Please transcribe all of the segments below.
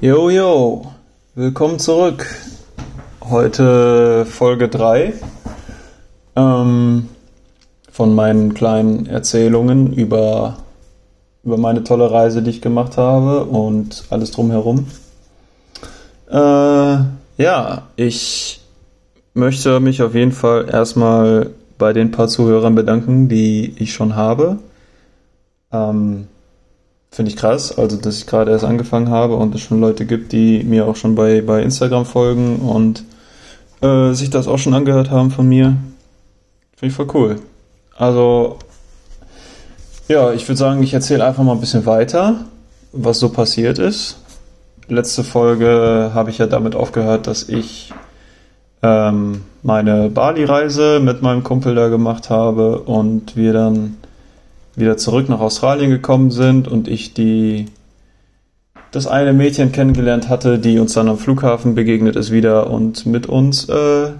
Jo, jo, willkommen zurück. Heute Folge 3 ähm, von meinen kleinen Erzählungen über, über meine tolle Reise, die ich gemacht habe und alles drumherum. Äh, ja, ich möchte mich auf jeden Fall erstmal bei den paar Zuhörern bedanken, die ich schon habe. Ähm, Finde ich krass, also dass ich gerade erst angefangen habe und es schon Leute gibt, die mir auch schon bei, bei Instagram folgen und äh, sich das auch schon angehört haben von mir. Finde ich voll cool. Also, ja, ich würde sagen, ich erzähle einfach mal ein bisschen weiter, was so passiert ist. Letzte Folge habe ich ja damit aufgehört, dass ich ähm, meine Bali-Reise mit meinem Kumpel da gemacht habe und wir dann wieder zurück nach Australien gekommen sind und ich die das eine Mädchen kennengelernt hatte, die uns dann am Flughafen begegnet ist wieder und mit uns äh,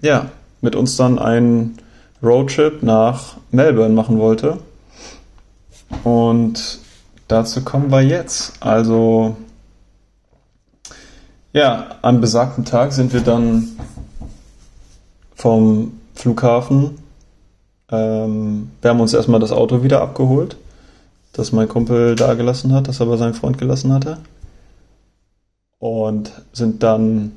ja mit uns dann einen Roadtrip nach Melbourne machen wollte. Und dazu kommen wir jetzt. Also ja am besagten Tag sind wir dann vom Flughafen ähm, wir haben uns erstmal das Auto wieder abgeholt, das mein Kumpel da gelassen hat, das aber sein Freund gelassen hatte. Und sind dann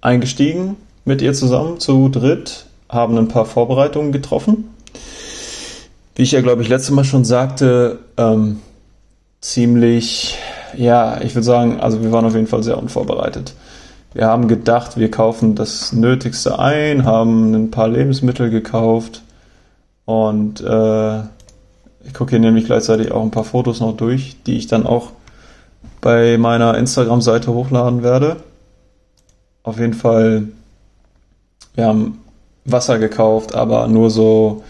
eingestiegen mit ihr zusammen zu dritt, haben ein paar Vorbereitungen getroffen. Wie ich ja, glaube ich, letztes Mal schon sagte, ähm, ziemlich, ja, ich würde sagen, also wir waren auf jeden Fall sehr unvorbereitet. Wir haben gedacht, wir kaufen das Nötigste ein, haben ein paar Lebensmittel gekauft, und äh, ich gucke hier nämlich gleichzeitig auch ein paar Fotos noch durch, die ich dann auch bei meiner Instagram-Seite hochladen werde. Auf jeden Fall, wir haben Wasser gekauft, aber nur so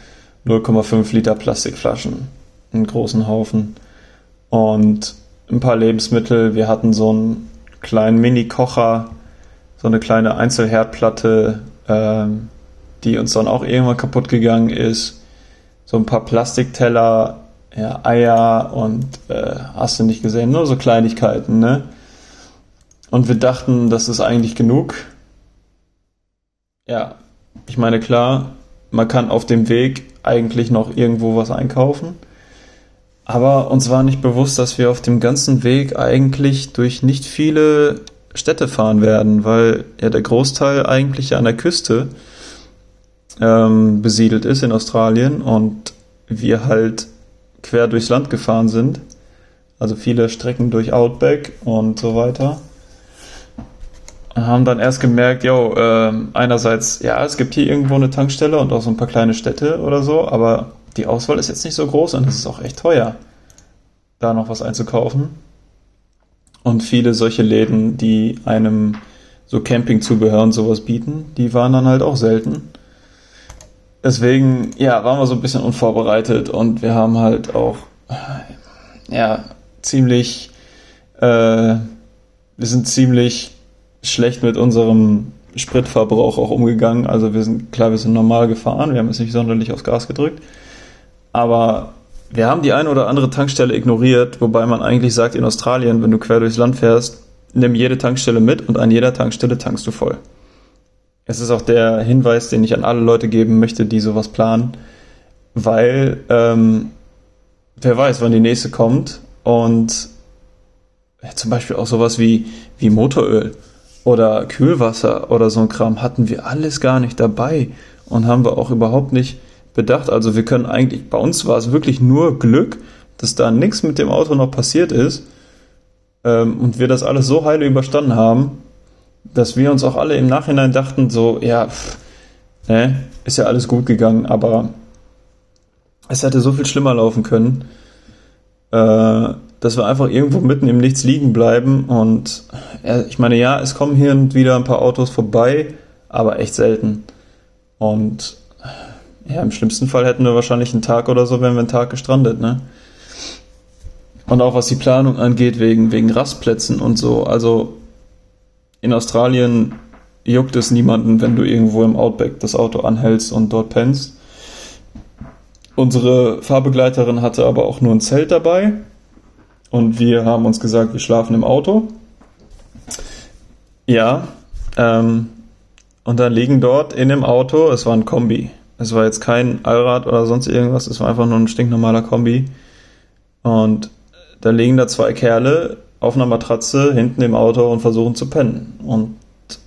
0,5 Liter Plastikflaschen, einen großen Haufen. Und ein paar Lebensmittel. Wir hatten so einen kleinen Mini-Kocher, so eine kleine Einzelherdplatte, äh, die uns dann auch irgendwann kaputt gegangen ist so ein paar Plastikteller, ja, Eier und äh, hast du nicht gesehen, nur so Kleinigkeiten, ne? Und wir dachten, das ist eigentlich genug. Ja, ich meine, klar, man kann auf dem Weg eigentlich noch irgendwo was einkaufen. Aber uns war nicht bewusst, dass wir auf dem ganzen Weg eigentlich durch nicht viele Städte fahren werden, weil ja der Großteil eigentlich an der Küste ähm, besiedelt ist in Australien und wir halt quer durchs Land gefahren sind. Also viele Strecken durch Outback und so weiter. Haben dann erst gemerkt, jo, äh, einerseits, ja, es gibt hier irgendwo eine Tankstelle und auch so ein paar kleine Städte oder so, aber die Auswahl ist jetzt nicht so groß und es ist auch echt teuer, da noch was einzukaufen. Und viele solche Läden, die einem so Campingzubehör und sowas bieten, die waren dann halt auch selten. Deswegen, ja, waren wir so ein bisschen unvorbereitet und wir haben halt auch, ja, ziemlich, äh, wir sind ziemlich schlecht mit unserem Spritverbrauch auch umgegangen. Also wir sind, klar, wir sind normal gefahren, wir haben jetzt nicht sonderlich aufs Gas gedrückt, aber wir haben die eine oder andere Tankstelle ignoriert, wobei man eigentlich sagt, in Australien, wenn du quer durchs Land fährst, nimm jede Tankstelle mit und an jeder Tankstelle tankst du voll. Es ist auch der Hinweis, den ich an alle Leute geben möchte, die sowas planen, weil ähm, wer weiß, wann die nächste kommt und ja, zum Beispiel auch sowas wie, wie Motoröl oder Kühlwasser oder so ein Kram hatten wir alles gar nicht dabei und haben wir auch überhaupt nicht bedacht. Also wir können eigentlich, bei uns war es wirklich nur Glück, dass da nichts mit dem Auto noch passiert ist ähm, und wir das alles so heile überstanden haben, dass wir uns auch alle im Nachhinein dachten, so, ja, pff, ne, ist ja alles gut gegangen, aber es hätte so viel schlimmer laufen können, äh, dass wir einfach irgendwo mitten im Nichts liegen bleiben und ja, ich meine, ja, es kommen hier und wieder ein paar Autos vorbei, aber echt selten. Und ja, im schlimmsten Fall hätten wir wahrscheinlich einen Tag oder so, wenn wir einen Tag gestrandet, ne? Und auch was die Planung angeht, wegen, wegen Rastplätzen und so. Also in Australien juckt es niemanden, wenn du irgendwo im Outback das Auto anhältst und dort pennst. Unsere Fahrbegleiterin hatte aber auch nur ein Zelt dabei und wir haben uns gesagt, wir schlafen im Auto. Ja, ähm, und dann liegen dort in dem Auto, es war ein Kombi. Es war jetzt kein Allrad oder sonst irgendwas, es war einfach nur ein stinknormaler Kombi. Und da liegen da zwei Kerle auf einer Matratze hinten im Auto und versuchen zu pennen. Und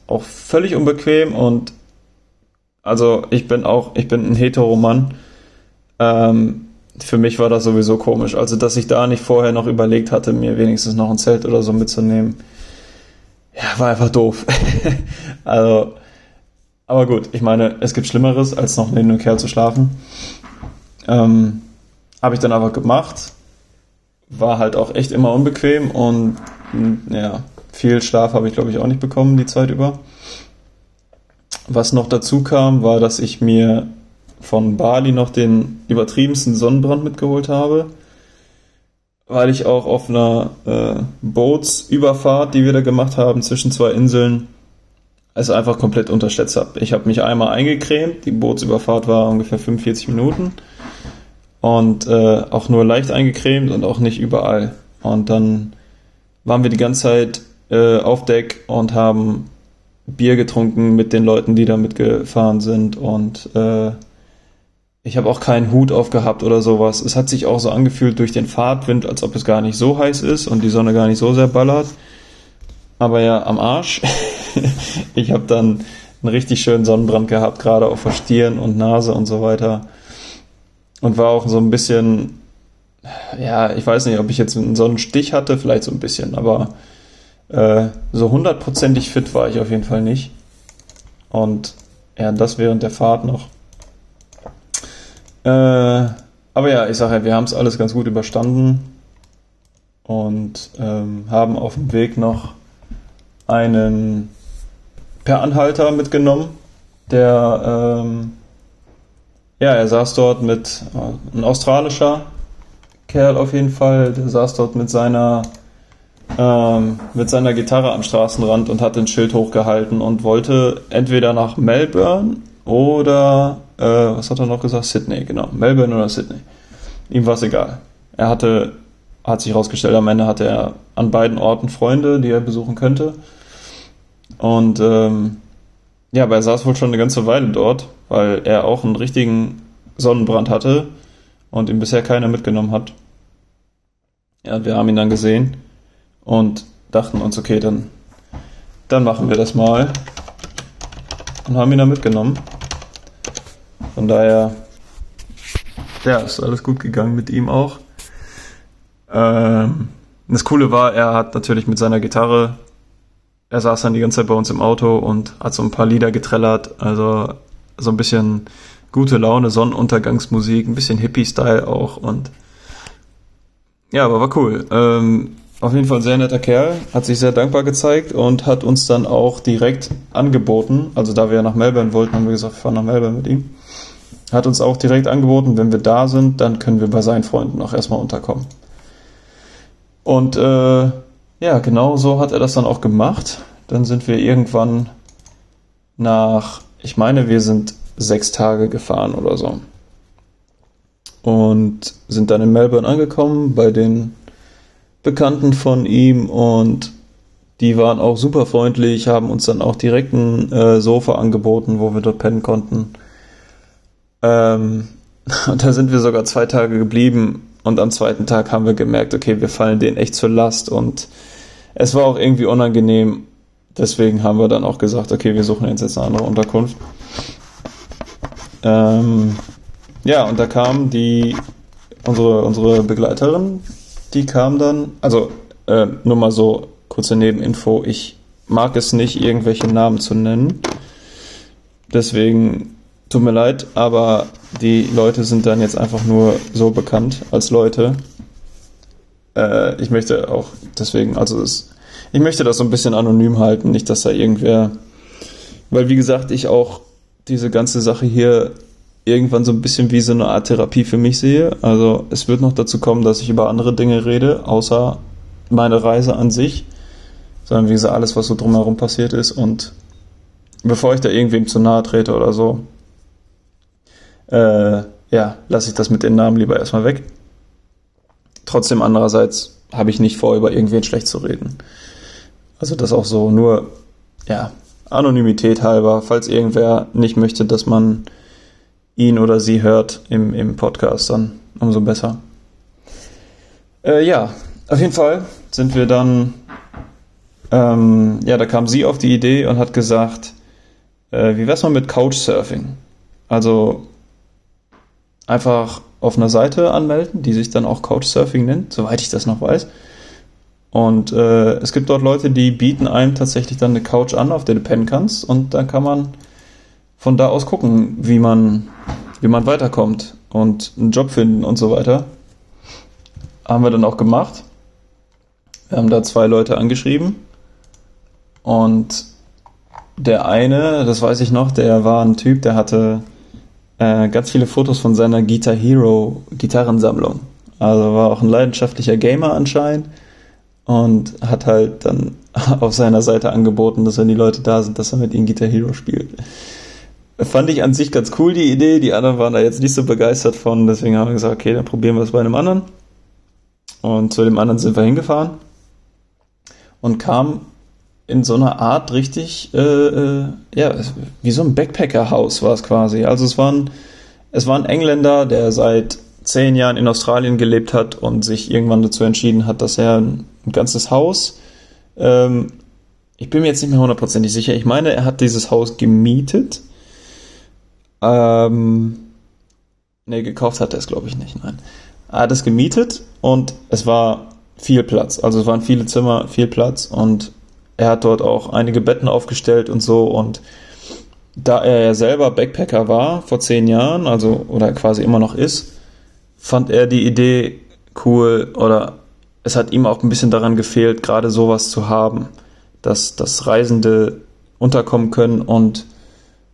auch völlig unbequem und also ich bin auch, ich bin ein Heteromann. Ähm, für mich war das sowieso komisch. Also, dass ich da nicht vorher noch überlegt hatte, mir wenigstens noch ein Zelt oder so mitzunehmen. Ja, war einfach doof. also, aber gut, ich meine, es gibt Schlimmeres, als noch neben einem Kerl zu schlafen. Ähm, Habe ich dann aber gemacht. War halt auch echt immer unbequem und ja, viel Schlaf habe ich glaube ich auch nicht bekommen die Zeit über. Was noch dazu kam, war, dass ich mir von Bali noch den übertriebensten Sonnenbrand mitgeholt habe, weil ich auch auf einer äh, Bootsüberfahrt, die wir da gemacht haben zwischen zwei Inseln, es einfach komplett unterschätzt habe. Ich habe mich einmal eingecremt, die Bootsüberfahrt war ungefähr 45 Minuten und äh, auch nur leicht eingecremt und auch nicht überall. Und dann waren wir die ganze Zeit äh, auf Deck und haben Bier getrunken mit den Leuten, die da mitgefahren sind und äh, ich habe auch keinen Hut aufgehabt oder sowas. Es hat sich auch so angefühlt durch den Fahrtwind, als ob es gar nicht so heiß ist und die Sonne gar nicht so sehr ballert. Aber ja, am Arsch. ich habe dann einen richtig schönen Sonnenbrand gehabt, gerade auf der Stirn und Nase und so weiter. Und war auch so ein bisschen, ja, ich weiß nicht, ob ich jetzt einen Sonnenstich hatte, vielleicht so ein bisschen, aber äh, so hundertprozentig fit war ich auf jeden Fall nicht. Und ja, das während der Fahrt noch. Äh, aber ja, ich sage ja, wir haben es alles ganz gut überstanden und ähm, haben auf dem Weg noch einen per Anhalter mitgenommen, der ähm, ja, er saß dort mit äh, ein australischer Kerl auf jeden Fall, der saß dort mit seiner ähm, mit seiner Gitarre am Straßenrand und hat den Schild hochgehalten und wollte entweder nach Melbourne oder äh, was hat er noch gesagt? Sydney, genau. Melbourne oder Sydney. Ihm war es egal. Er hatte, hat sich herausgestellt, am Ende hatte er an beiden Orten Freunde, die er besuchen könnte. Und ähm, ja, aber er saß wohl schon eine ganze Weile dort, weil er auch einen richtigen Sonnenbrand hatte und ihn bisher keiner mitgenommen hat. Ja, wir haben ihn dann gesehen und dachten uns, okay, dann, dann machen wir das mal. Und haben ihn dann mitgenommen. Von daher, ja, ist alles gut gegangen mit ihm auch. Ähm, das Coole war, er hat natürlich mit seiner Gitarre, er saß dann die ganze Zeit bei uns im Auto und hat so ein paar Lieder getrellert, also so ein bisschen gute Laune, Sonnenuntergangsmusik, ein bisschen Hippie-Style auch und ja, aber war cool. Ähm, auf jeden Fall sehr netter Kerl, hat sich sehr dankbar gezeigt und hat uns dann auch direkt angeboten, also da wir nach Melbourne wollten, haben wir gesagt, wir fahren nach Melbourne mit ihm, hat uns auch direkt angeboten, wenn wir da sind, dann können wir bei seinen Freunden auch erstmal unterkommen. Und äh, ja, genau so hat er das dann auch gemacht. Dann sind wir irgendwann nach, ich meine, wir sind sechs Tage gefahren oder so. Und sind dann in Melbourne angekommen bei den Bekannten von ihm und die waren auch super freundlich, haben uns dann auch direkt ein äh, Sofa angeboten, wo wir dort pennen konnten. Ähm, und da sind wir sogar zwei Tage geblieben und am zweiten Tag haben wir gemerkt, okay, wir fallen denen echt zur Last und es war auch irgendwie unangenehm. Deswegen haben wir dann auch gesagt, okay, wir suchen jetzt eine andere Unterkunft. Ähm, ja, und da kam die unsere, unsere Begleiterin, die kam dann, also äh, nur mal so kurze Nebeninfo, ich mag es nicht, irgendwelche Namen zu nennen. Deswegen tut mir leid, aber die Leute sind dann jetzt einfach nur so bekannt als Leute. Äh, ich möchte auch deswegen, also es, ich möchte das so ein bisschen anonym halten, nicht, dass da irgendwer, weil wie gesagt, ich auch diese ganze Sache hier irgendwann so ein bisschen wie so eine Art Therapie für mich sehe. Also es wird noch dazu kommen, dass ich über andere Dinge rede, außer meine Reise an sich, sondern wie gesagt, alles, was so drumherum passiert ist. Und bevor ich da irgendwem zu nahe trete oder so, äh, ja, lasse ich das mit den Namen lieber erstmal weg. Trotzdem andererseits habe ich nicht vor, über irgendwen schlecht zu reden. Also das auch so nur ja, Anonymität halber, falls irgendwer nicht möchte, dass man ihn oder sie hört im, im Podcast, dann umso besser. Äh, ja, auf jeden Fall sind wir dann, ähm, ja, da kam sie auf die Idee und hat gesagt, äh, wie wär's mal mit Couchsurfing? Also einfach auf einer Seite anmelden, die sich dann auch Couchsurfing nennt, soweit ich das noch weiß. Und äh, es gibt dort Leute, die bieten einem tatsächlich dann eine Couch an, auf der du pennen kannst. Und dann kann man von da aus gucken, wie man, wie man weiterkommt und einen Job finden und so weiter. Haben wir dann auch gemacht. Wir haben da zwei Leute angeschrieben. Und der eine, das weiß ich noch, der war ein Typ, der hatte äh, ganz viele Fotos von seiner Guitar Hero Gitarrensammlung. Also war auch ein leidenschaftlicher Gamer anscheinend und hat halt dann auf seiner Seite angeboten, dass wenn die Leute da sind, dass er mit ihnen Guitar Hero spielt. Fand ich an sich ganz cool, die Idee. Die anderen waren da jetzt nicht so begeistert von, deswegen haben wir gesagt, okay, dann probieren wir es bei einem anderen. Und zu dem anderen sind wir hingefahren und kamen in so einer Art richtig, äh, äh, ja, wie so ein Backpacker-Haus war es quasi. Also es waren, es war ein Engländer, der seit zehn Jahren in Australien gelebt hat und sich irgendwann dazu entschieden hat, dass er ein, ein ganzes Haus, ähm, ich bin mir jetzt nicht mehr hundertprozentig sicher, ich meine, er hat dieses Haus gemietet. Ähm, ne, gekauft hat er es, glaube ich, nicht, nein. Er hat es gemietet und es war viel Platz. Also es waren viele Zimmer, viel Platz und er hat dort auch einige Betten aufgestellt und so und da er ja selber Backpacker war vor zehn Jahren, also oder quasi immer noch ist, fand er die Idee cool oder es hat ihm auch ein bisschen daran gefehlt, gerade sowas zu haben, dass, dass Reisende unterkommen können und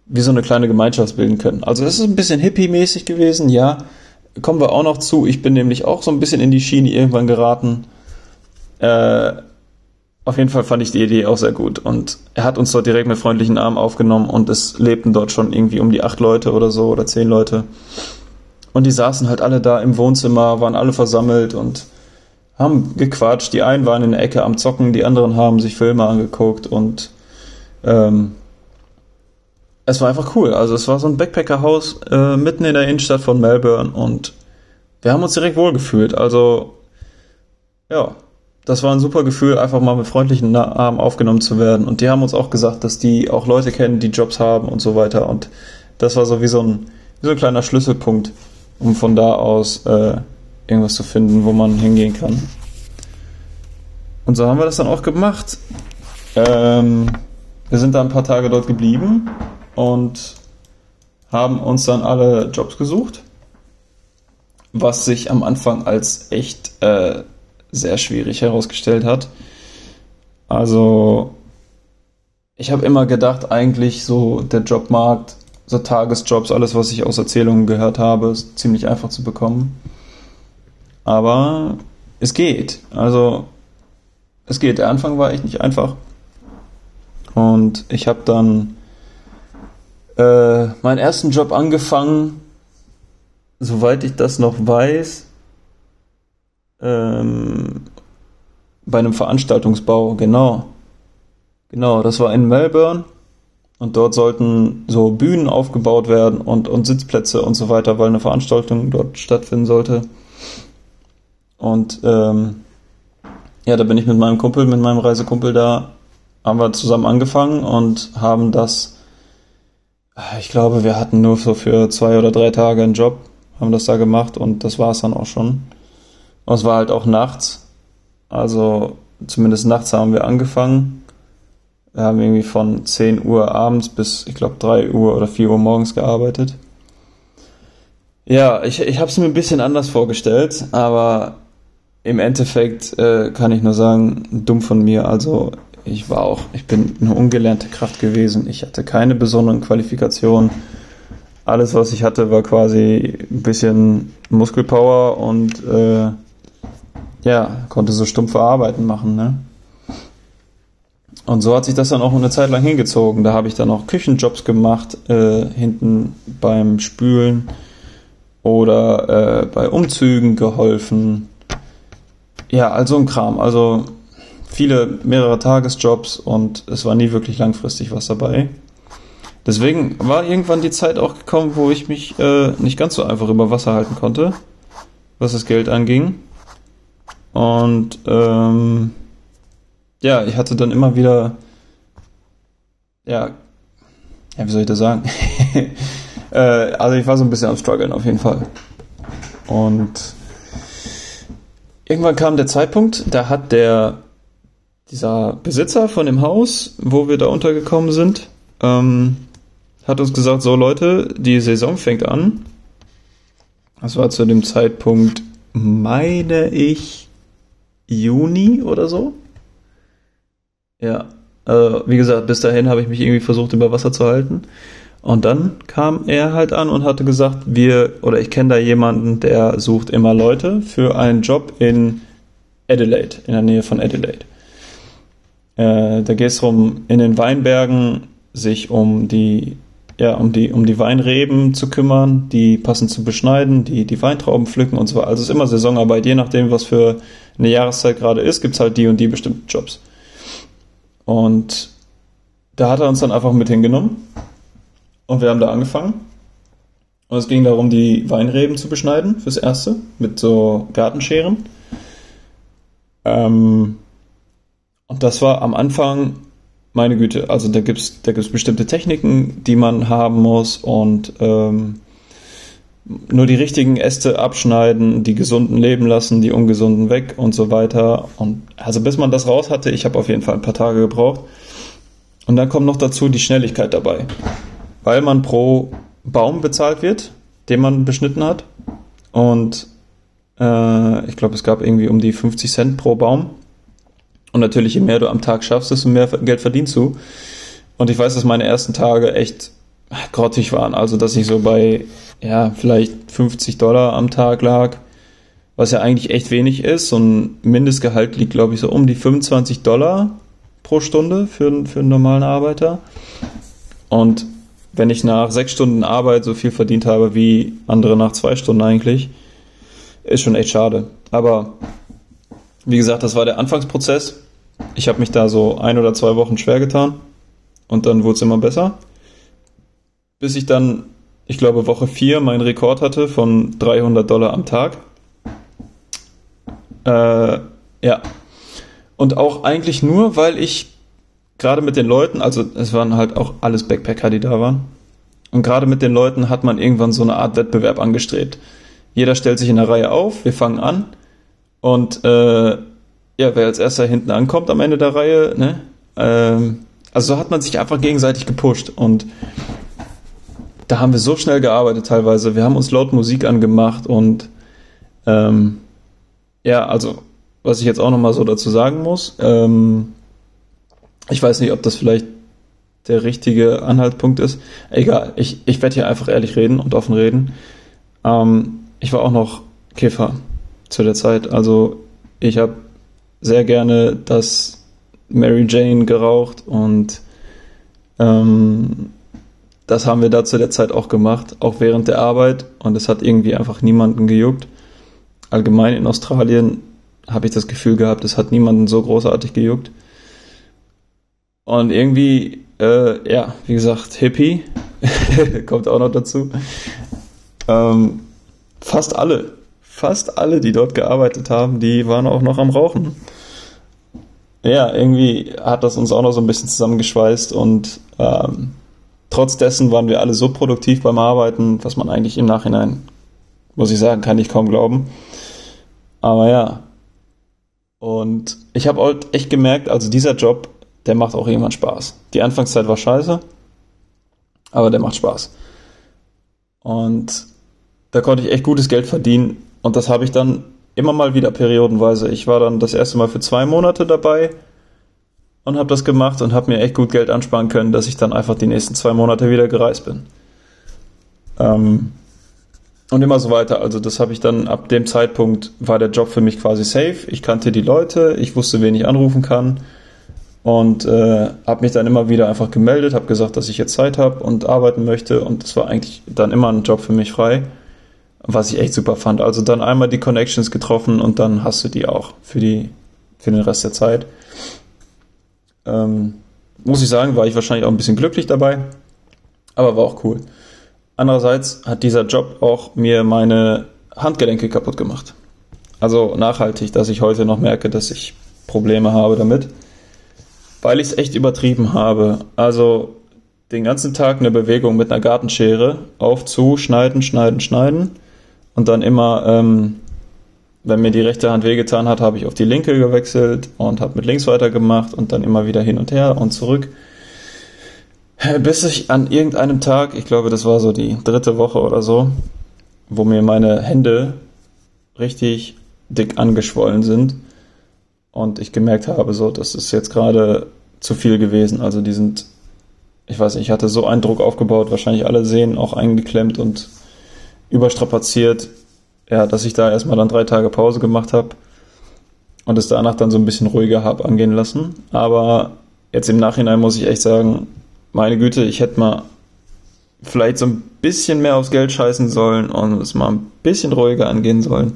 wie so eine kleine Gemeinschaft bilden können. Also es ist ein bisschen hippie-mäßig gewesen, ja. Kommen wir auch noch zu. Ich bin nämlich auch so ein bisschen in die Schiene irgendwann geraten. Äh, auf jeden Fall fand ich die Idee auch sehr gut. Und er hat uns dort direkt mit freundlichen Armen aufgenommen und es lebten dort schon irgendwie um die acht Leute oder so oder zehn Leute. Und die saßen halt alle da im Wohnzimmer, waren alle versammelt und haben gequatscht. Die einen waren in der Ecke am Zocken, die anderen haben sich Filme angeguckt und ähm, es war einfach cool. Also es war so ein Backpackerhaus äh, mitten in der Innenstadt von Melbourne und wir haben uns direkt wohlgefühlt. Also ja, das war ein super Gefühl, einfach mal mit freundlichen Armen aufgenommen zu werden. Und die haben uns auch gesagt, dass die auch Leute kennen, die Jobs haben und so weiter. Und das war so wie so ein, wie so ein kleiner Schlüsselpunkt um von da aus äh, irgendwas zu finden, wo man hingehen kann. Und so haben wir das dann auch gemacht. Ähm, wir sind da ein paar Tage dort geblieben und haben uns dann alle Jobs gesucht, was sich am Anfang als echt äh, sehr schwierig herausgestellt hat. Also ich habe immer gedacht, eigentlich so der Jobmarkt so Tagesjobs, alles, was ich aus Erzählungen gehört habe, ist ziemlich einfach zu bekommen. Aber es geht. Also, es geht. Der Anfang war echt nicht einfach. Und ich habe dann äh, meinen ersten Job angefangen, soweit ich das noch weiß, ähm, bei einem Veranstaltungsbau, genau. Genau, das war in Melbourne. Und dort sollten so Bühnen aufgebaut werden und, und Sitzplätze und so weiter, weil eine Veranstaltung dort stattfinden sollte. Und ähm, ja, da bin ich mit meinem Kumpel, mit meinem Reisekumpel da, haben wir zusammen angefangen und haben das, ich glaube, wir hatten nur so für zwei oder drei Tage einen Job, haben das da gemacht und das war es dann auch schon. Und es war halt auch nachts, also zumindest nachts haben wir angefangen wir haben irgendwie von 10 Uhr abends bis, ich glaube, 3 Uhr oder 4 Uhr morgens gearbeitet. Ja, ich, ich habe es mir ein bisschen anders vorgestellt, aber im Endeffekt äh, kann ich nur sagen, dumm von mir. Also ich war auch, ich bin eine ungelernte Kraft gewesen. Ich hatte keine besonderen Qualifikationen. Alles, was ich hatte, war quasi ein bisschen Muskelpower und äh, ja, konnte so stumpfe Arbeiten machen. Ne? Und so hat sich das dann auch eine Zeit lang hingezogen. Da habe ich dann auch Küchenjobs gemacht, äh, hinten beim Spülen oder äh, bei Umzügen geholfen. Ja, also ein Kram. Also viele, mehrere Tagesjobs und es war nie wirklich langfristig was dabei. Deswegen war irgendwann die Zeit auch gekommen, wo ich mich äh, nicht ganz so einfach über Wasser halten konnte, was das Geld anging. Und ähm, ja, ich hatte dann immer wieder, ja, ja, wie soll ich das sagen? äh, also ich war so ein bisschen am struggeln auf jeden Fall. Und irgendwann kam der Zeitpunkt, da hat der dieser Besitzer von dem Haus, wo wir da untergekommen sind, ähm, hat uns gesagt, so Leute, die Saison fängt an. Das war zu dem Zeitpunkt, meine ich, Juni oder so. Ja, äh, wie gesagt, bis dahin habe ich mich irgendwie versucht, über Wasser zu halten. Und dann kam er halt an und hatte gesagt, wir, oder ich kenne da jemanden, der sucht immer Leute für einen Job in Adelaide, in der Nähe von Adelaide. Äh, da geht es darum, in den Weinbergen sich um die, ja, um die, um die Weinreben zu kümmern, die passend zu beschneiden, die, die Weintrauben pflücken und so weiter. Also es ist immer Saisonarbeit, je nachdem, was für eine Jahreszeit gerade ist, gibt es halt die und die bestimmten Jobs. Und da hat er uns dann einfach mit hingenommen und wir haben da angefangen. Und es ging darum, die Weinreben zu beschneiden fürs Erste mit so Gartenscheren. Ähm, und das war am Anfang, meine Güte, also da gibt es da gibt's bestimmte Techniken, die man haben muss und ähm, nur die richtigen Äste abschneiden, die gesunden leben lassen, die ungesunden weg und so weiter. Und also bis man das raus hatte, ich habe auf jeden Fall ein paar Tage gebraucht. Und dann kommt noch dazu die Schnelligkeit dabei weil man pro Baum bezahlt wird, den man beschnitten hat. Und äh, ich glaube, es gab irgendwie um die 50 Cent pro Baum. Und natürlich, je mehr du am Tag schaffst, desto mehr Geld verdienst du. Und ich weiß, dass meine ersten Tage echt grottig waren. Also, dass ich so bei, ja, vielleicht 50 Dollar am Tag lag, was ja eigentlich echt wenig ist. So ein Mindestgehalt liegt, glaube ich, so um die 25 Dollar pro Stunde für, für einen normalen Arbeiter. Und wenn ich nach sechs Stunden Arbeit so viel verdient habe wie andere nach zwei Stunden eigentlich, ist schon echt schade. Aber wie gesagt, das war der Anfangsprozess. Ich habe mich da so ein oder zwei Wochen schwer getan und dann wurde es immer besser. Bis ich dann, ich glaube, Woche vier meinen Rekord hatte von 300 Dollar am Tag. Äh, ja. Und auch eigentlich nur, weil ich gerade mit den Leuten, also es waren halt auch alles Backpacker, die da waren. Und gerade mit den Leuten hat man irgendwann so eine Art Wettbewerb angestrebt. Jeder stellt sich in der Reihe auf, wir fangen an und äh, ja, wer als erster hinten ankommt am Ende der Reihe, ne? Ähm, also so hat man sich einfach gegenseitig gepusht und da haben wir so schnell gearbeitet teilweise. Wir haben uns laut Musik angemacht und ähm, ja, also was ich jetzt auch nochmal so dazu sagen muss, ähm, ich weiß nicht, ob das vielleicht der richtige Anhaltspunkt ist. Egal, ich, ich werde hier einfach ehrlich reden und offen reden. Ähm, ich war auch noch Kiffer zu der Zeit. Also ich habe sehr gerne das Mary Jane geraucht und ähm, das haben wir da zu der Zeit auch gemacht, auch während der Arbeit und es hat irgendwie einfach niemanden gejuckt. Allgemein in Australien habe ich das Gefühl gehabt, es hat niemanden so großartig gejuckt. Und irgendwie, äh, ja, wie gesagt, Hippie kommt auch noch dazu. Ähm, fast alle, fast alle, die dort gearbeitet haben, die waren auch noch am Rauchen. Ja, irgendwie hat das uns auch noch so ein bisschen zusammengeschweißt und ähm, trotz dessen waren wir alle so produktiv beim Arbeiten, was man eigentlich im Nachhinein, muss ich sagen, kann ich kaum glauben. Aber ja. Und ich habe halt echt gemerkt, also dieser Job der macht auch irgendwann Spaß. Die Anfangszeit war scheiße, aber der macht Spaß. Und da konnte ich echt gutes Geld verdienen und das habe ich dann immer mal wieder periodenweise. Ich war dann das erste Mal für zwei Monate dabei und habe das gemacht und habe mir echt gut Geld ansparen können, dass ich dann einfach die nächsten zwei Monate wieder gereist bin. Ähm, und immer so weiter. Also das habe ich dann ab dem Zeitpunkt war der Job für mich quasi safe. Ich kannte die Leute, ich wusste, wen ich anrufen kann und äh, habe mich dann immer wieder einfach gemeldet, habe gesagt, dass ich jetzt Zeit habe und arbeiten möchte und es war eigentlich dann immer ein Job für mich frei, was ich echt super fand. Also dann einmal die Connections getroffen und dann hast du die auch für die für den Rest der Zeit. Ähm, muss ich sagen, war ich wahrscheinlich auch ein bisschen glücklich dabei, aber war auch cool. Andererseits hat dieser Job auch mir meine Handgelenke kaputt gemacht. Also nachhaltig, dass ich heute noch merke, dass ich Probleme habe damit, weil ich es echt übertrieben habe. Also den ganzen Tag eine Bewegung mit einer Gartenschere auf, zu, schneiden, schneiden, schneiden und dann immer, ähm, wenn mir die rechte Hand wehgetan hat, habe ich auf die linke gewechselt und habe mit links weitergemacht und dann immer wieder hin und her und zurück. Bis ich an irgendeinem Tag, ich glaube, das war so die dritte Woche oder so, wo mir meine Hände richtig dick angeschwollen sind und ich gemerkt habe, so, das ist jetzt gerade zu viel gewesen. Also die sind, ich weiß nicht, ich hatte so einen Druck aufgebaut, wahrscheinlich alle sehen, auch eingeklemmt und überstrapaziert, ja, dass ich da erstmal dann drei Tage Pause gemacht habe und es danach dann so ein bisschen ruhiger habe angehen lassen. Aber jetzt im Nachhinein muss ich echt sagen, meine Güte, ich hätte mal vielleicht so ein bisschen mehr aufs Geld scheißen sollen und es mal ein bisschen ruhiger angehen sollen.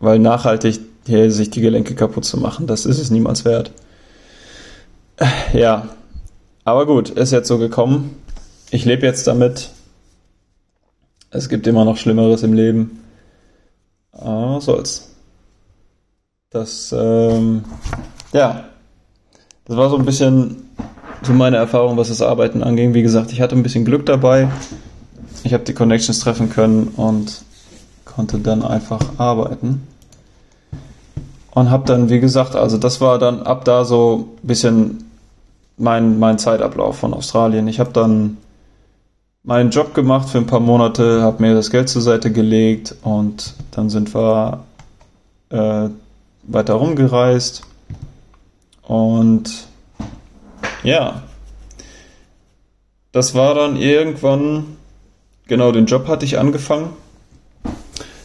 Weil nachhaltig hier sich die Gelenke kaputt zu machen, das ist es niemals wert. Ja, aber gut, ist jetzt so gekommen. Ich lebe jetzt damit. Es gibt immer noch Schlimmeres im Leben. Ah, soll's. Das, ähm, ja, das war so ein bisschen so meine Erfahrung, was das Arbeiten anging. Wie gesagt, ich hatte ein bisschen Glück dabei. Ich habe die Connections treffen können und konnte dann einfach arbeiten. Und habe dann, wie gesagt, also das war dann ab da so ein bisschen mein, mein Zeitablauf von Australien. Ich habe dann meinen Job gemacht für ein paar Monate, habe mir das Geld zur Seite gelegt und dann sind wir äh, weiter rumgereist. Und ja, das war dann irgendwann, genau den Job hatte ich angefangen.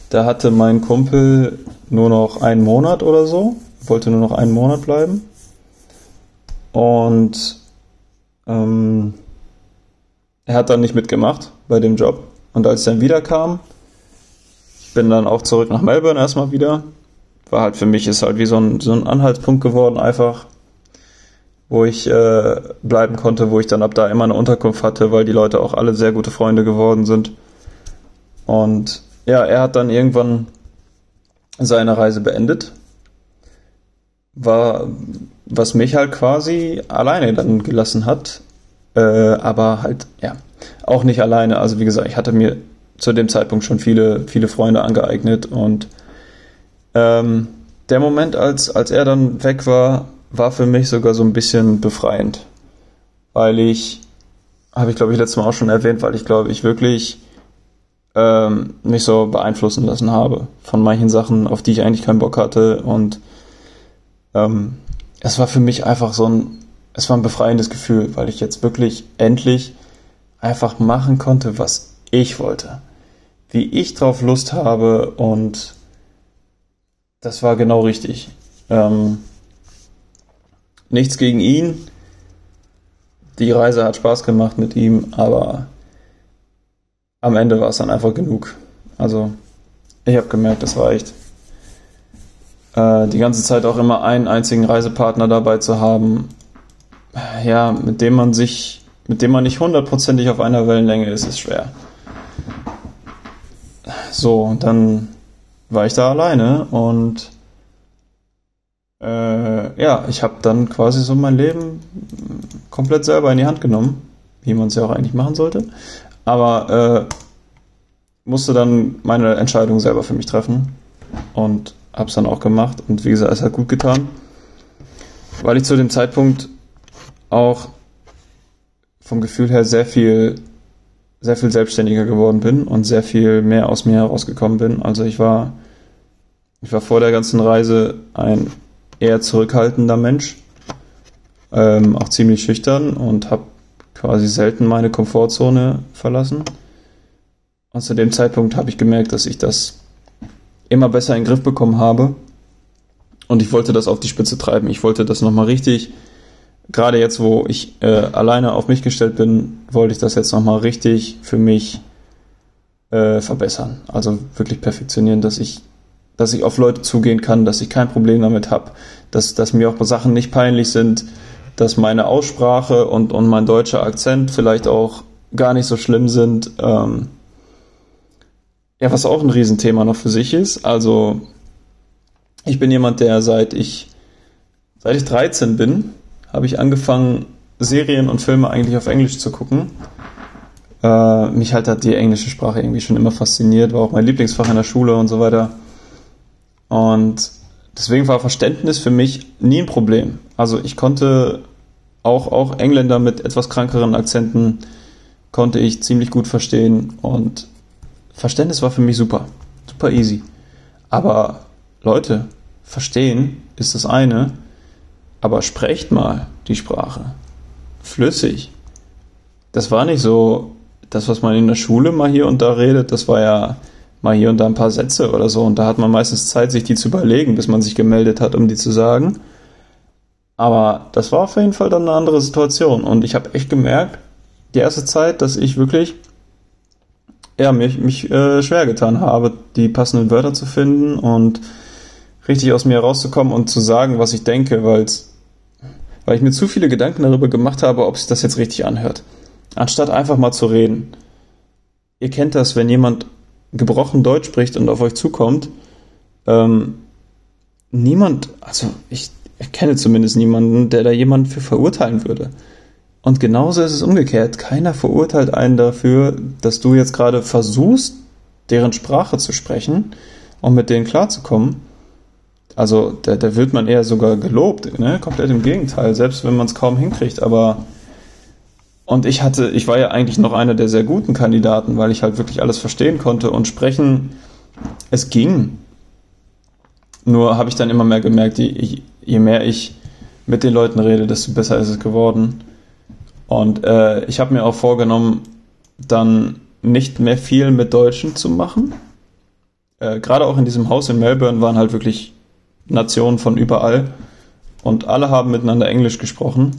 Da hatte mein Kumpel nur noch einen Monat oder so, wollte nur noch einen Monat bleiben. Und ähm, er hat dann nicht mitgemacht bei dem Job. Und als er dann wieder kam, bin dann auch zurück nach Melbourne erstmal wieder. War halt für mich ist halt wie so ein, so ein Anhaltspunkt geworden, einfach, wo ich äh, bleiben konnte, wo ich dann ab da immer eine Unterkunft hatte, weil die Leute auch alle sehr gute Freunde geworden sind. Und ja, er hat dann irgendwann seine Reise beendet. War, was mich halt quasi alleine dann gelassen hat. Äh, aber halt, ja, auch nicht alleine. Also wie gesagt, ich hatte mir zu dem Zeitpunkt schon viele, viele Freunde angeeignet und ähm, der Moment, als, als er dann weg war, war für mich sogar so ein bisschen befreiend. Weil ich, habe ich glaube ich letztes Mal auch schon erwähnt, weil ich glaube ich wirklich ähm, mich so beeinflussen lassen habe von manchen Sachen, auf die ich eigentlich keinen Bock hatte. Und ähm, es war für mich einfach so ein, es war ein befreiendes Gefühl, weil ich jetzt wirklich endlich einfach machen konnte, was ich wollte. Wie ich drauf Lust habe und das war genau richtig. Ähm, nichts gegen ihn. Die Reise hat Spaß gemacht mit ihm, aber am Ende war es dann einfach genug. Also ich habe gemerkt, das reicht. Äh, die ganze Zeit auch immer einen einzigen Reisepartner dabei zu haben, ja, mit dem man sich, mit dem man nicht hundertprozentig auf einer Wellenlänge ist, ist schwer. So, dann war ich da alleine und äh, ja, ich habe dann quasi so mein Leben komplett selber in die Hand genommen, wie man es ja auch eigentlich machen sollte. Aber äh, musste dann meine Entscheidung selber für mich treffen und habe es dann auch gemacht. Und wie gesagt, es hat gut getan, weil ich zu dem Zeitpunkt auch vom Gefühl her sehr viel, sehr viel selbstständiger geworden bin und sehr viel mehr aus mir herausgekommen bin. Also ich war, ich war vor der ganzen Reise ein eher zurückhaltender Mensch, ähm, auch ziemlich schüchtern und habe quasi selten meine Komfortzone verlassen. Und zu dem Zeitpunkt habe ich gemerkt, dass ich das immer besser in den Griff bekommen habe. Und ich wollte das auf die Spitze treiben. Ich wollte das nochmal richtig, gerade jetzt, wo ich äh, alleine auf mich gestellt bin, wollte ich das jetzt nochmal richtig für mich äh, verbessern. Also wirklich perfektionieren, dass ich dass ich auf Leute zugehen kann, dass ich kein Problem damit habe, dass, dass mir auch Sachen nicht peinlich sind, dass meine Aussprache und, und mein deutscher Akzent vielleicht auch gar nicht so schlimm sind. Ähm, ja, was auch ein Riesenthema noch für sich ist. Also, ich bin jemand, der seit ich, seit ich 13 bin, habe ich angefangen, Serien und Filme eigentlich auf Englisch zu gucken. Äh, mich halt hat die englische Sprache irgendwie schon immer fasziniert, war auch mein Lieblingsfach in der Schule und so weiter. Und deswegen war Verständnis für mich nie ein Problem. Also ich konnte auch, auch Engländer mit etwas krankeren Akzenten konnte ich ziemlich gut verstehen und Verständnis war für mich super. Super easy. Aber Leute, verstehen ist das eine, aber sprecht mal die Sprache. Flüssig. Das war nicht so, das, was man in der Schule mal hier und da redet, das war ja mal hier und da ein paar Sätze oder so. Und da hat man meistens Zeit, sich die zu überlegen, bis man sich gemeldet hat, um die zu sagen. Aber das war auf jeden Fall dann eine andere Situation. Und ich habe echt gemerkt, die erste Zeit, dass ich wirklich ja, mich, mich äh, schwer getan habe, die passenden Wörter zu finden und richtig aus mir rauszukommen und zu sagen, was ich denke, weil's, weil ich mir zu viele Gedanken darüber gemacht habe, ob sich das jetzt richtig anhört. Anstatt einfach mal zu reden. Ihr kennt das, wenn jemand gebrochen Deutsch spricht und auf euch zukommt. Ähm, niemand, also ich kenne zumindest niemanden, der da jemanden für verurteilen würde. Und genauso ist es umgekehrt. Keiner verurteilt einen dafür, dass du jetzt gerade versuchst, deren Sprache zu sprechen und mit denen klarzukommen. Also da, da wird man eher sogar gelobt, ne? komplett im Gegenteil, selbst wenn man es kaum hinkriegt. Aber und ich hatte, ich war ja eigentlich noch einer der sehr guten Kandidaten, weil ich halt wirklich alles verstehen konnte und sprechen, es ging. Nur habe ich dann immer mehr gemerkt, je, je mehr ich mit den Leuten rede, desto besser ist es geworden. Und äh, ich habe mir auch vorgenommen, dann nicht mehr viel mit Deutschen zu machen. Äh, Gerade auch in diesem Haus in Melbourne waren halt wirklich Nationen von überall und alle haben miteinander Englisch gesprochen.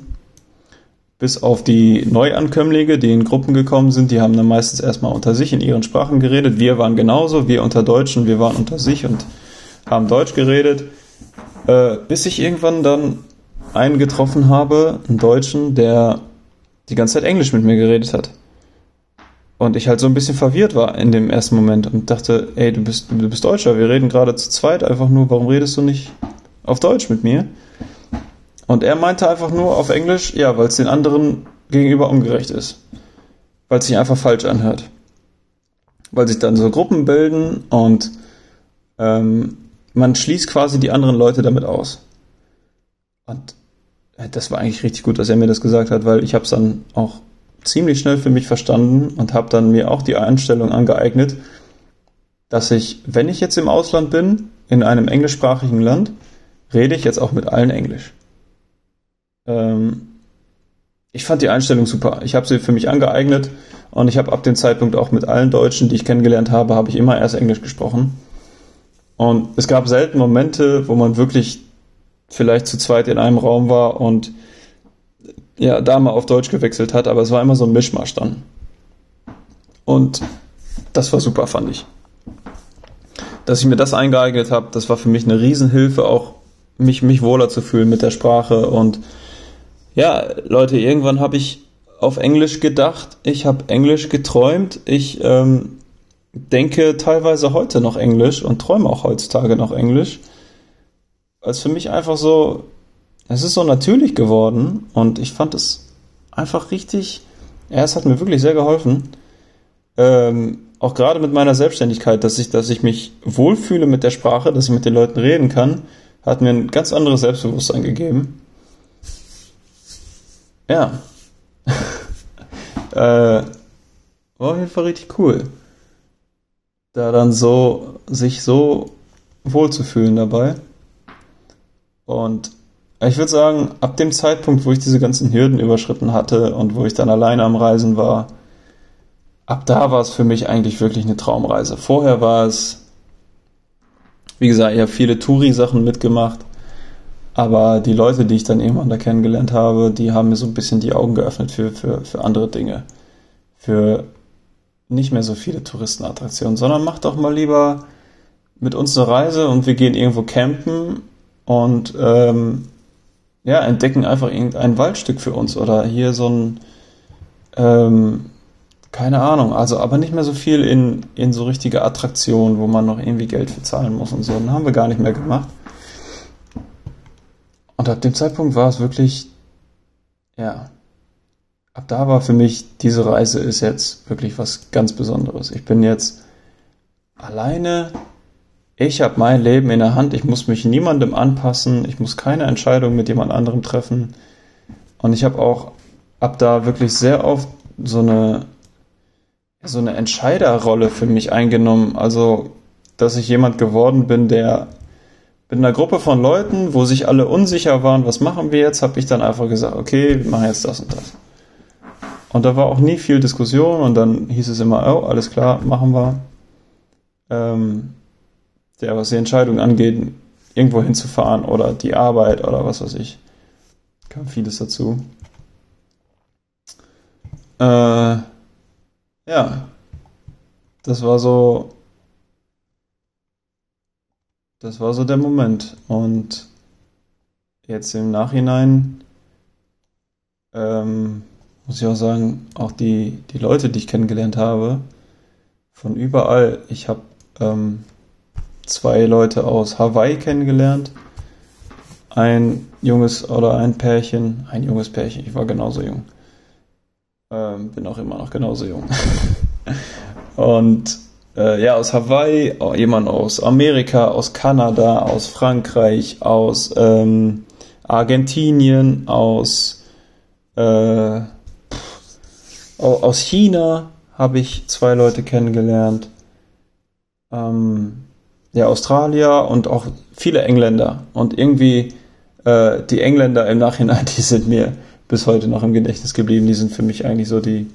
Bis auf die Neuankömmlinge, die in Gruppen gekommen sind, die haben dann meistens erstmal unter sich in ihren Sprachen geredet. Wir waren genauso, wir unter Deutschen, wir waren unter sich und haben Deutsch geredet. Äh, bis ich irgendwann dann einen getroffen habe, einen Deutschen, der die ganze Zeit Englisch mit mir geredet hat. Und ich halt so ein bisschen verwirrt war in dem ersten Moment und dachte, ey, du bist, du bist Deutscher, wir reden gerade zu zweit einfach nur, warum redest du nicht auf Deutsch mit mir? Und er meinte einfach nur auf Englisch, ja, weil es den anderen gegenüber ungerecht ist. Weil es sich einfach falsch anhört. Weil sich dann so Gruppen bilden und ähm, man schließt quasi die anderen Leute damit aus. Und das war eigentlich richtig gut, dass er mir das gesagt hat, weil ich habe es dann auch ziemlich schnell für mich verstanden und habe dann mir auch die Einstellung angeeignet, dass ich, wenn ich jetzt im Ausland bin, in einem englischsprachigen Land, rede ich jetzt auch mit allen Englisch. Ähm, ich fand die Einstellung super. Ich habe sie für mich angeeignet und ich habe ab dem Zeitpunkt auch mit allen Deutschen, die ich kennengelernt habe, habe ich immer erst Englisch gesprochen. Und es gab selten Momente, wo man wirklich vielleicht zu zweit in einem Raum war und ja, da mal auf Deutsch gewechselt hat, aber es war immer so ein Mischmasch dann. Und das war super, fand ich. Dass ich mir das eingeeignet habe, das war für mich eine Riesenhilfe, auch mich, mich wohler zu fühlen mit der Sprache. Und ja, Leute, irgendwann habe ich auf Englisch gedacht, ich habe Englisch geträumt, ich ähm, denke teilweise heute noch Englisch und träume auch heutzutage noch Englisch es für mich einfach so, es ist so natürlich geworden und ich fand es einfach richtig, ja, es hat mir wirklich sehr geholfen. Ähm, auch gerade mit meiner Selbstständigkeit, dass ich, dass ich mich wohlfühle mit der Sprache, dass ich mit den Leuten reden kann, hat mir ein ganz anderes Selbstbewusstsein gegeben. Ja. äh, war auf jeden Fall richtig cool. Da dann so, sich so wohlzufühlen dabei. Und ich würde sagen, ab dem Zeitpunkt, wo ich diese ganzen Hürden überschritten hatte und wo ich dann alleine am Reisen war, ab da war es für mich eigentlich wirklich eine Traumreise. Vorher war es, wie gesagt, ich habe viele Touri-Sachen mitgemacht, aber die Leute, die ich dann irgendwann da kennengelernt habe, die haben mir so ein bisschen die Augen geöffnet für, für, für andere Dinge. Für nicht mehr so viele Touristenattraktionen, sondern macht doch mal lieber mit uns eine Reise und wir gehen irgendwo campen und ähm, ja, entdecken einfach irgendein Waldstück für uns oder hier so ein, ähm, keine Ahnung, also aber nicht mehr so viel in, in so richtige Attraktionen, wo man noch irgendwie Geld für zahlen muss und so. Dann haben wir gar nicht mehr gemacht. Und ab dem Zeitpunkt war es wirklich, ja, ab da war für mich, diese Reise ist jetzt wirklich was ganz Besonderes. Ich bin jetzt alleine, ich habe mein Leben in der Hand, ich muss mich niemandem anpassen, ich muss keine Entscheidung mit jemand anderem treffen. Und ich habe auch ab da wirklich sehr oft so eine, so eine Entscheiderrolle für mich eingenommen. Also, dass ich jemand geworden bin, der mit einer Gruppe von Leuten, wo sich alle unsicher waren, was machen wir jetzt, habe ich dann einfach gesagt, okay, wir machen jetzt das und das. Und da war auch nie viel Diskussion und dann hieß es immer, oh, alles klar, machen wir. Ähm, ja, was die Entscheidung angeht, irgendwo hinzufahren oder die Arbeit oder was weiß ich. Kam vieles dazu. Äh, ja, das war so, das war so der Moment. Und jetzt im Nachhinein ähm, muss ich auch sagen, auch die, die Leute, die ich kennengelernt habe, von überall. Ich habe ähm, zwei Leute aus Hawaii kennengelernt. Ein junges oder ein Pärchen, ein junges Pärchen, ich war genauso jung. Ähm, bin auch immer noch genauso jung. Und äh, ja, aus Hawaii, jemand aus Amerika, aus Kanada, aus Frankreich, aus ähm, Argentinien, aus, äh, aus China habe ich zwei Leute kennengelernt. Ähm, ja, Australier und auch viele Engländer. Und irgendwie äh, die Engländer im Nachhinein, die sind mir bis heute noch im Gedächtnis geblieben. Die sind für mich eigentlich so die,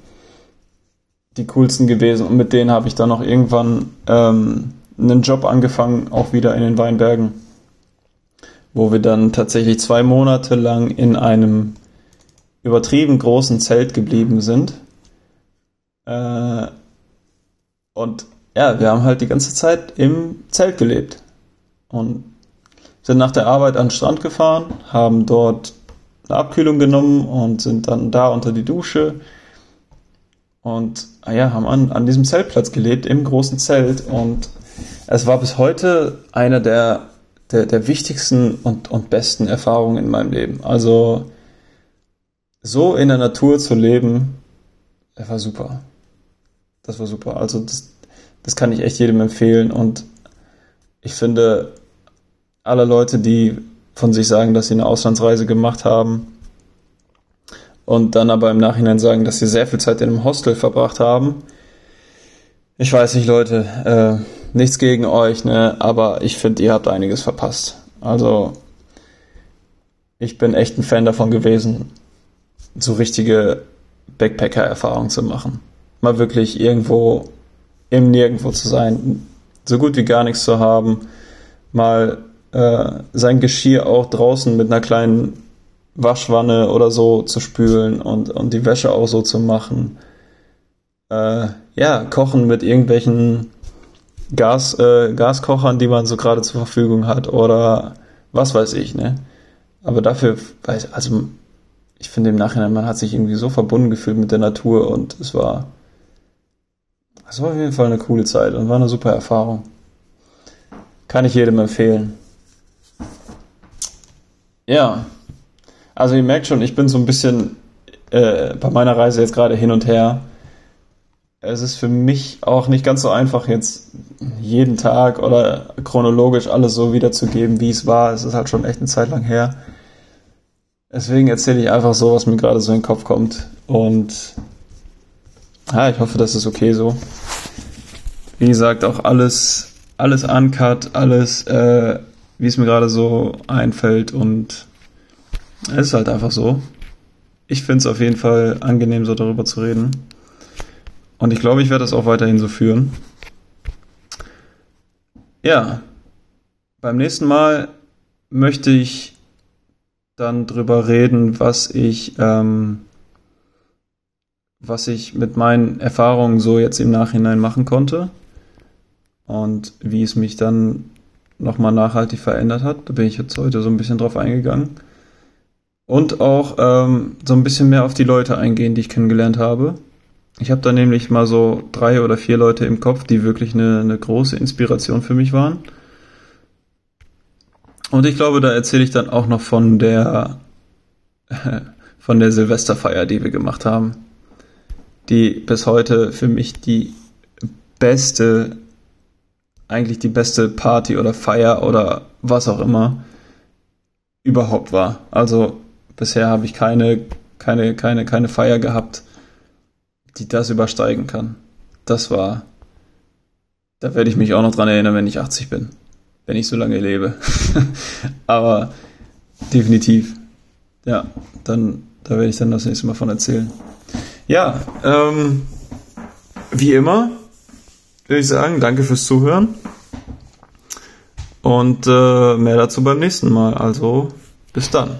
die coolsten gewesen. Und mit denen habe ich dann noch irgendwann ähm, einen Job angefangen, auch wieder in den Weinbergen, wo wir dann tatsächlich zwei Monate lang in einem übertrieben großen Zelt geblieben sind. Äh, und ja, wir haben halt die ganze Zeit im Zelt gelebt und sind nach der Arbeit an den Strand gefahren, haben dort eine Abkühlung genommen und sind dann da unter die Dusche und ah ja, haben an, an diesem Zeltplatz gelebt, im großen Zelt und es war bis heute eine der, der, der wichtigsten und, und besten Erfahrungen in meinem Leben. Also so in der Natur zu leben, das war super. Das war super. Also das, das kann ich echt jedem empfehlen und ich finde, alle Leute, die von sich sagen, dass sie eine Auslandsreise gemacht haben und dann aber im Nachhinein sagen, dass sie sehr viel Zeit in einem Hostel verbracht haben. Ich weiß nicht, Leute, äh, nichts gegen euch, ne, aber ich finde, ihr habt einiges verpasst. Also, ich bin echt ein Fan davon gewesen, so richtige Backpacker-Erfahrungen zu machen. Mal wirklich irgendwo im Nirgendwo zu sein, so gut wie gar nichts zu haben, mal äh, sein Geschirr auch draußen mit einer kleinen Waschwanne oder so zu spülen und, und die Wäsche auch so zu machen. Äh, ja, kochen mit irgendwelchen Gas, äh, Gaskochern, die man so gerade zur Verfügung hat oder was weiß ich, ne? Aber dafür, also ich finde im Nachhinein, man hat sich irgendwie so verbunden gefühlt mit der Natur und es war es war auf jeden Fall eine coole Zeit und war eine super Erfahrung. Kann ich jedem empfehlen. Ja, also ihr merkt schon, ich bin so ein bisschen äh, bei meiner Reise jetzt gerade hin und her. Es ist für mich auch nicht ganz so einfach, jetzt jeden Tag oder chronologisch alles so wiederzugeben, wie es war. Es ist halt schon echt eine Zeit lang her. Deswegen erzähle ich einfach so, was mir gerade so in den Kopf kommt. Und ja, ich hoffe, das ist okay so. Wie gesagt, auch alles, alles uncut, alles, äh, wie es mir gerade so einfällt und es ist halt einfach so. Ich finde es auf jeden Fall angenehm, so darüber zu reden. Und ich glaube, ich werde das auch weiterhin so führen. Ja, beim nächsten Mal möchte ich dann drüber reden, was ich ähm, was ich mit meinen Erfahrungen so jetzt im Nachhinein machen konnte. und wie es mich dann nochmal nachhaltig verändert hat. Da bin ich jetzt heute so ein bisschen drauf eingegangen. Und auch ähm, so ein bisschen mehr auf die Leute eingehen, die ich kennengelernt habe. Ich habe da nämlich mal so drei oder vier Leute im Kopf, die wirklich eine, eine große Inspiration für mich waren. Und ich glaube, da erzähle ich dann auch noch von der von der Silvesterfeier, die wir gemacht haben, die bis heute für mich die beste, eigentlich die beste Party oder Feier oder was auch immer überhaupt war. Also bisher habe ich keine, keine, keine, keine Feier gehabt, die das übersteigen kann. Das war, da werde ich mich auch noch dran erinnern, wenn ich 80 bin. Wenn ich so lange lebe. Aber definitiv. Ja, dann, da werde ich dann das nächste Mal von erzählen. Ja, ähm, wie immer würde ich sagen, danke fürs Zuhören. Und äh, mehr dazu beim nächsten Mal. Also, bis dann.